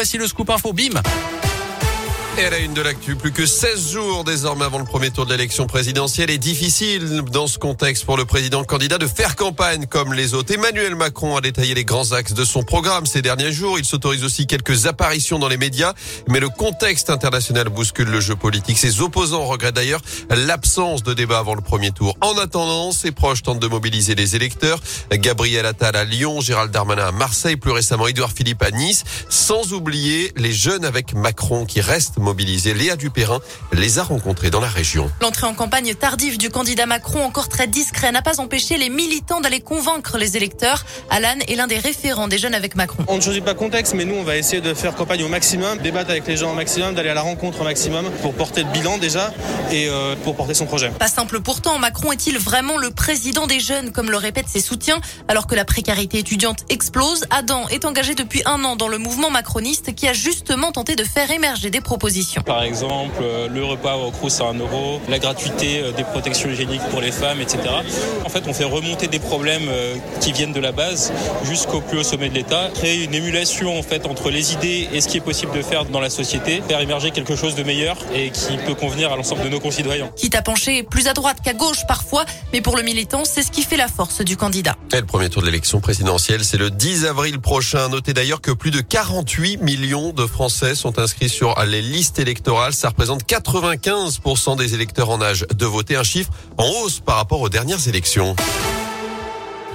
voici le scoop info. Bim et à la une de l'actu, plus que 16 jours désormais avant le premier tour de l'élection présidentielle est difficile dans ce contexte pour le président candidat de faire campagne comme les autres. Emmanuel Macron a détaillé les grands axes de son programme ces derniers jours. Il s'autorise aussi quelques apparitions dans les médias, mais le contexte international bouscule le jeu politique. Ses opposants regrettent d'ailleurs l'absence de débat avant le premier tour. En attendant, ses proches tentent de mobiliser les électeurs. Gabriel Attal à Lyon, Gérald Darmanin à Marseille, plus récemment Édouard Philippe à Nice, sans oublier les jeunes avec Macron qui restent. Léa Dupérin les a rencontrés dans la région. L'entrée en campagne tardive du candidat Macron, encore très discret, n'a pas empêché les militants d'aller convaincre les électeurs. Alan est l'un des référents des jeunes avec Macron. On ne choisit pas contexte, mais nous, on va essayer de faire campagne au maximum, débattre avec les gens au maximum, d'aller à la rencontre au maximum pour porter le bilan déjà et euh, pour porter son projet. Pas simple pourtant, Macron est-il vraiment le président des jeunes, comme le répètent ses soutiens, alors que la précarité étudiante explose? Adam est engagé depuis un an dans le mouvement macroniste qui a justement tenté de faire émerger des propositions par exemple, euh, le repas au Crous à 1 euro, la gratuité euh, des protections hygiéniques pour les femmes, etc. En fait, on fait remonter des problèmes euh, qui viennent de la base jusqu'au plus haut sommet de l'État, créer une émulation en fait entre les idées et ce qui est possible de faire dans la société, faire émerger quelque chose de meilleur et qui peut convenir à l'ensemble de nos concitoyens. Quitte à pencher plus à droite qu'à gauche parfois, mais pour le militant, c'est ce qui fait la force du candidat. Et le premier tour de l'élection présidentielle, c'est le 10 avril prochain. Notez d'ailleurs que plus de 48 millions de Français sont inscrits sur les listes liste électorale. Ça représente 95% des électeurs en âge de voter, un chiffre en hausse par rapport aux dernières élections.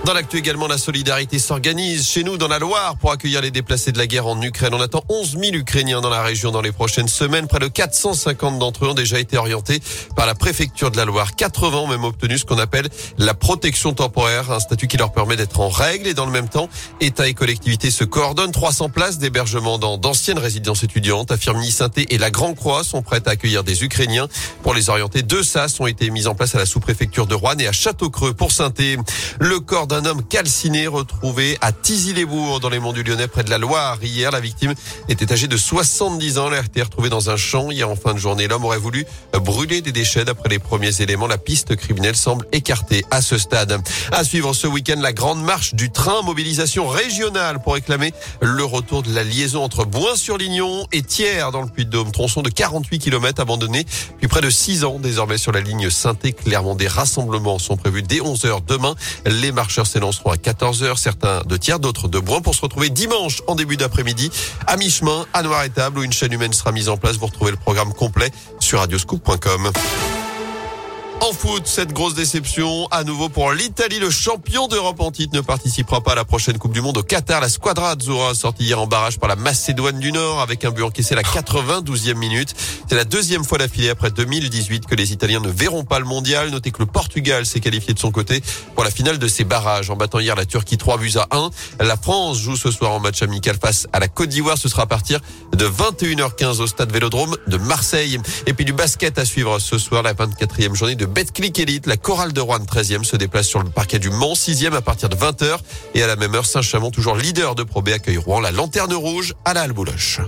Dans l'actu également, la solidarité s'organise chez nous dans la Loire pour accueillir les déplacés de la guerre en Ukraine. On attend 11 000 Ukrainiens dans la région dans les prochaines semaines. Près de 450 d'entre eux ont déjà été orientés par la préfecture de la Loire. 80 ont même obtenu ce qu'on appelle la protection temporaire, un statut qui leur permet d'être en règle et dans le même temps, État et collectivités se coordonnent. 300 places d'hébergement dans d'anciennes résidences étudiantes à Firminy-Sainté et la Grande Croix sont prêtes à accueillir des Ukrainiens. Pour les orienter, deux SAS ont été mis en place à la sous-préfecture de Rouen et à Château-Creux pour Sainté. Le corps un homme calciné retrouvé à Tizy-les-Bourgs dans les monts du Lyonnais près de la Loire. Hier, la victime était âgée de 70 ans. Elle a été retrouvée dans un champ hier en fin de journée. L'homme aurait voulu brûler des déchets d'après les premiers éléments. La piste criminelle semble écartée à ce stade. À suivre ce week-end, la grande marche du train mobilisation régionale pour réclamer le retour de la liaison entre Boin-sur-Lignon et Thiers dans le Puy-de-Dôme. Tronçon de 48 km abandonné depuis près de 6 ans désormais sur la ligne Saint-Clermont. Des rassemblements sont prévus dès 11h demain. Les marcheurs s'élanceront à 14h, certains de tiers, d'autres de Brun, pour se retrouver dimanche en début d'après-midi à mi-chemin à Noir-et-Table où une chaîne humaine sera mise en place. Vous retrouvez le programme complet sur radioscoop.com. En foot, cette grosse déception à nouveau pour l'Italie. Le champion d'Europe en titre ne participera pas à la prochaine Coupe du Monde au Qatar. La Squadra Azzurra sortie hier en barrage par la Macédoine du Nord avec un but encaissé à la 92e minute. C'est la deuxième fois d'affilée après 2018 que les Italiens ne verront pas le mondial. Notez que le Portugal s'est qualifié de son côté pour la finale de ses barrages en battant hier la Turquie 3 buts à 1. La France joue ce soir en match amical face à la Côte d'Ivoire. Ce sera à partir de 21h15 au stade Vélodrome de Marseille. Et puis du basket à suivre ce soir, la 24e journée de Betclic Elite. La chorale de Rouen 13e se déplace sur le parquet du Mans 6e à partir de 20h. Et à la même heure, Saint-Chamond, toujours leader de Pro B, accueille Rouen, la lanterne rouge à la Albouloche.